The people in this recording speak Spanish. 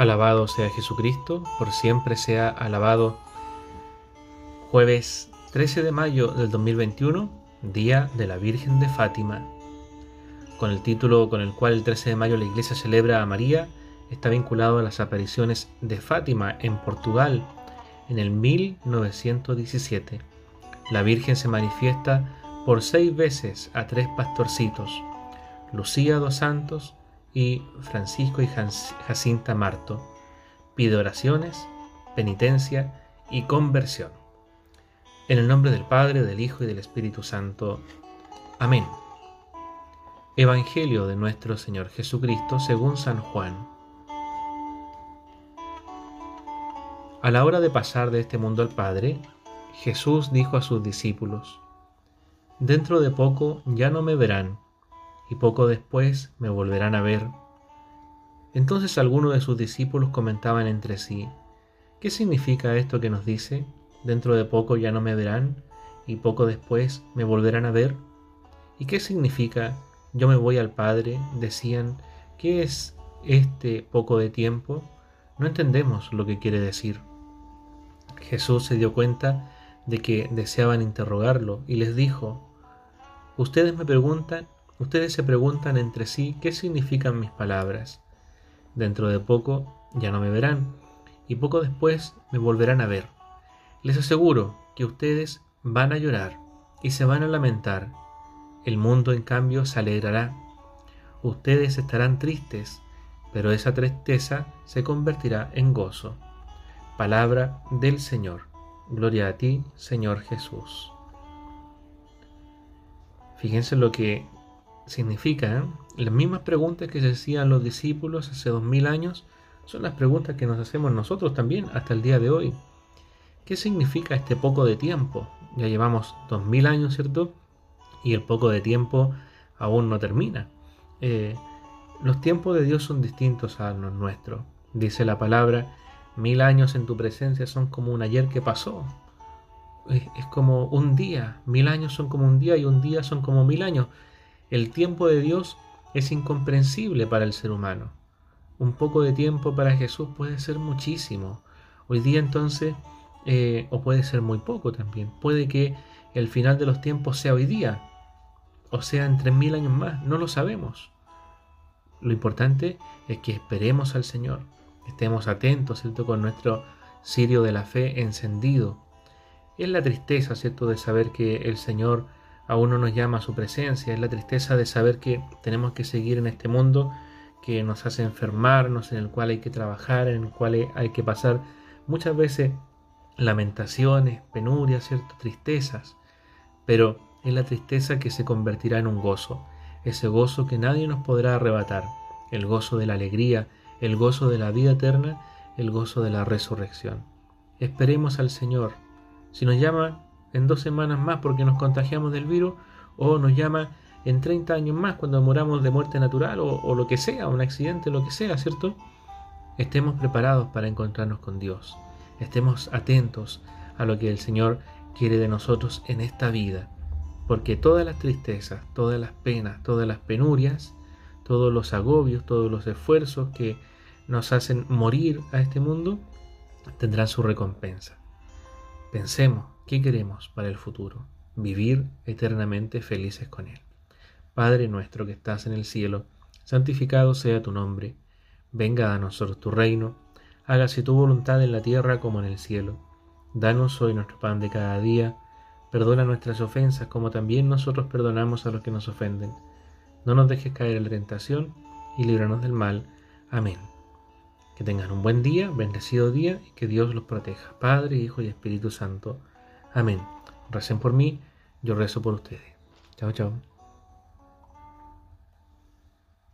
Alabado sea Jesucristo, por siempre sea alabado. Jueves 13 de mayo del 2021, Día de la Virgen de Fátima. Con el título con el cual el 13 de mayo la iglesia celebra a María, está vinculado a las apariciones de Fátima en Portugal en el 1917. La Virgen se manifiesta por seis veces a tres pastorcitos, Lucía dos Santos, y Francisco y Jacinta Marto. Pide oraciones, penitencia y conversión. En el nombre del Padre, del Hijo y del Espíritu Santo. Amén. Evangelio de nuestro Señor Jesucristo según San Juan. A la hora de pasar de este mundo al Padre, Jesús dijo a sus discípulos, Dentro de poco ya no me verán y poco después me volverán a ver. Entonces algunos de sus discípulos comentaban entre sí, ¿qué significa esto que nos dice? Dentro de poco ya no me verán y poco después me volverán a ver. ¿Y qué significa yo me voy al Padre? Decían, ¿qué es este poco de tiempo? No entendemos lo que quiere decir. Jesús se dio cuenta de que deseaban interrogarlo y les dijo, Ustedes me preguntan Ustedes se preguntan entre sí qué significan mis palabras. Dentro de poco ya no me verán y poco después me volverán a ver. Les aseguro que ustedes van a llorar y se van a lamentar. El mundo en cambio se alegrará. Ustedes estarán tristes, pero esa tristeza se convertirá en gozo. Palabra del Señor. Gloria a ti, Señor Jesús. Fíjense lo que significa, ¿eh? las mismas preguntas que se hacían los discípulos hace dos mil años son las preguntas que nos hacemos nosotros también hasta el día de hoy. ¿Qué significa este poco de tiempo? Ya llevamos dos mil años, ¿cierto? Y el poco de tiempo aún no termina. Eh, los tiempos de Dios son distintos a los nuestros. Dice la palabra, mil años en tu presencia son como un ayer que pasó. es como un día, mil años son como un día y un día son como mil años. El tiempo de Dios es incomprensible para el ser humano. Un poco de tiempo para Jesús puede ser muchísimo. Hoy día entonces, eh, o puede ser muy poco también. Puede que el final de los tiempos sea hoy día, o sea en tres mil años más, no lo sabemos. Lo importante es que esperemos al Señor, estemos atentos, ¿cierto? Con nuestro cirio de la fe encendido. Es la tristeza, ¿cierto?, de saber que el Señor aún no nos llama a su presencia, es la tristeza de saber que tenemos que seguir en este mundo que nos hace enfermarnos, en el cual hay que trabajar, en el cual hay que pasar muchas veces lamentaciones, penurias, ¿cierto? tristezas, pero es la tristeza que se convertirá en un gozo, ese gozo que nadie nos podrá arrebatar, el gozo de la alegría, el gozo de la vida eterna, el gozo de la resurrección. Esperemos al Señor. Si nos llama, en dos semanas más porque nos contagiamos del virus o nos llama en 30 años más cuando moramos de muerte natural o, lo que sea, un accidente, lo que sea, ¿cierto? Estemos preparados para encontrarnos con Dios. Estemos atentos a lo que el Señor quiere de nosotros en esta vida. Porque todas las tristezas, todas las penas, todas las penurias, todos los agobios, todos los esfuerzos que nos hacen morir a este mundo, tendrán su recompensa. Pensemos ¿Qué queremos para el futuro? Vivir eternamente felices con Él. Padre nuestro que estás en el cielo, santificado sea tu nombre. Venga a nosotros tu reino. Hágase tu voluntad en la tierra como en el cielo. Danos hoy nuestro pan de cada día. Perdona nuestras ofensas como también nosotros perdonamos a los que nos ofenden. No nos dejes caer en la tentación y líbranos del mal. Amén. Que tengan un buen día, bendecido día y que Dios los proteja. Padre, Hijo y Espíritu Santo. Amén. Recen por mí, yo rezo por ustedes. Chao, chao.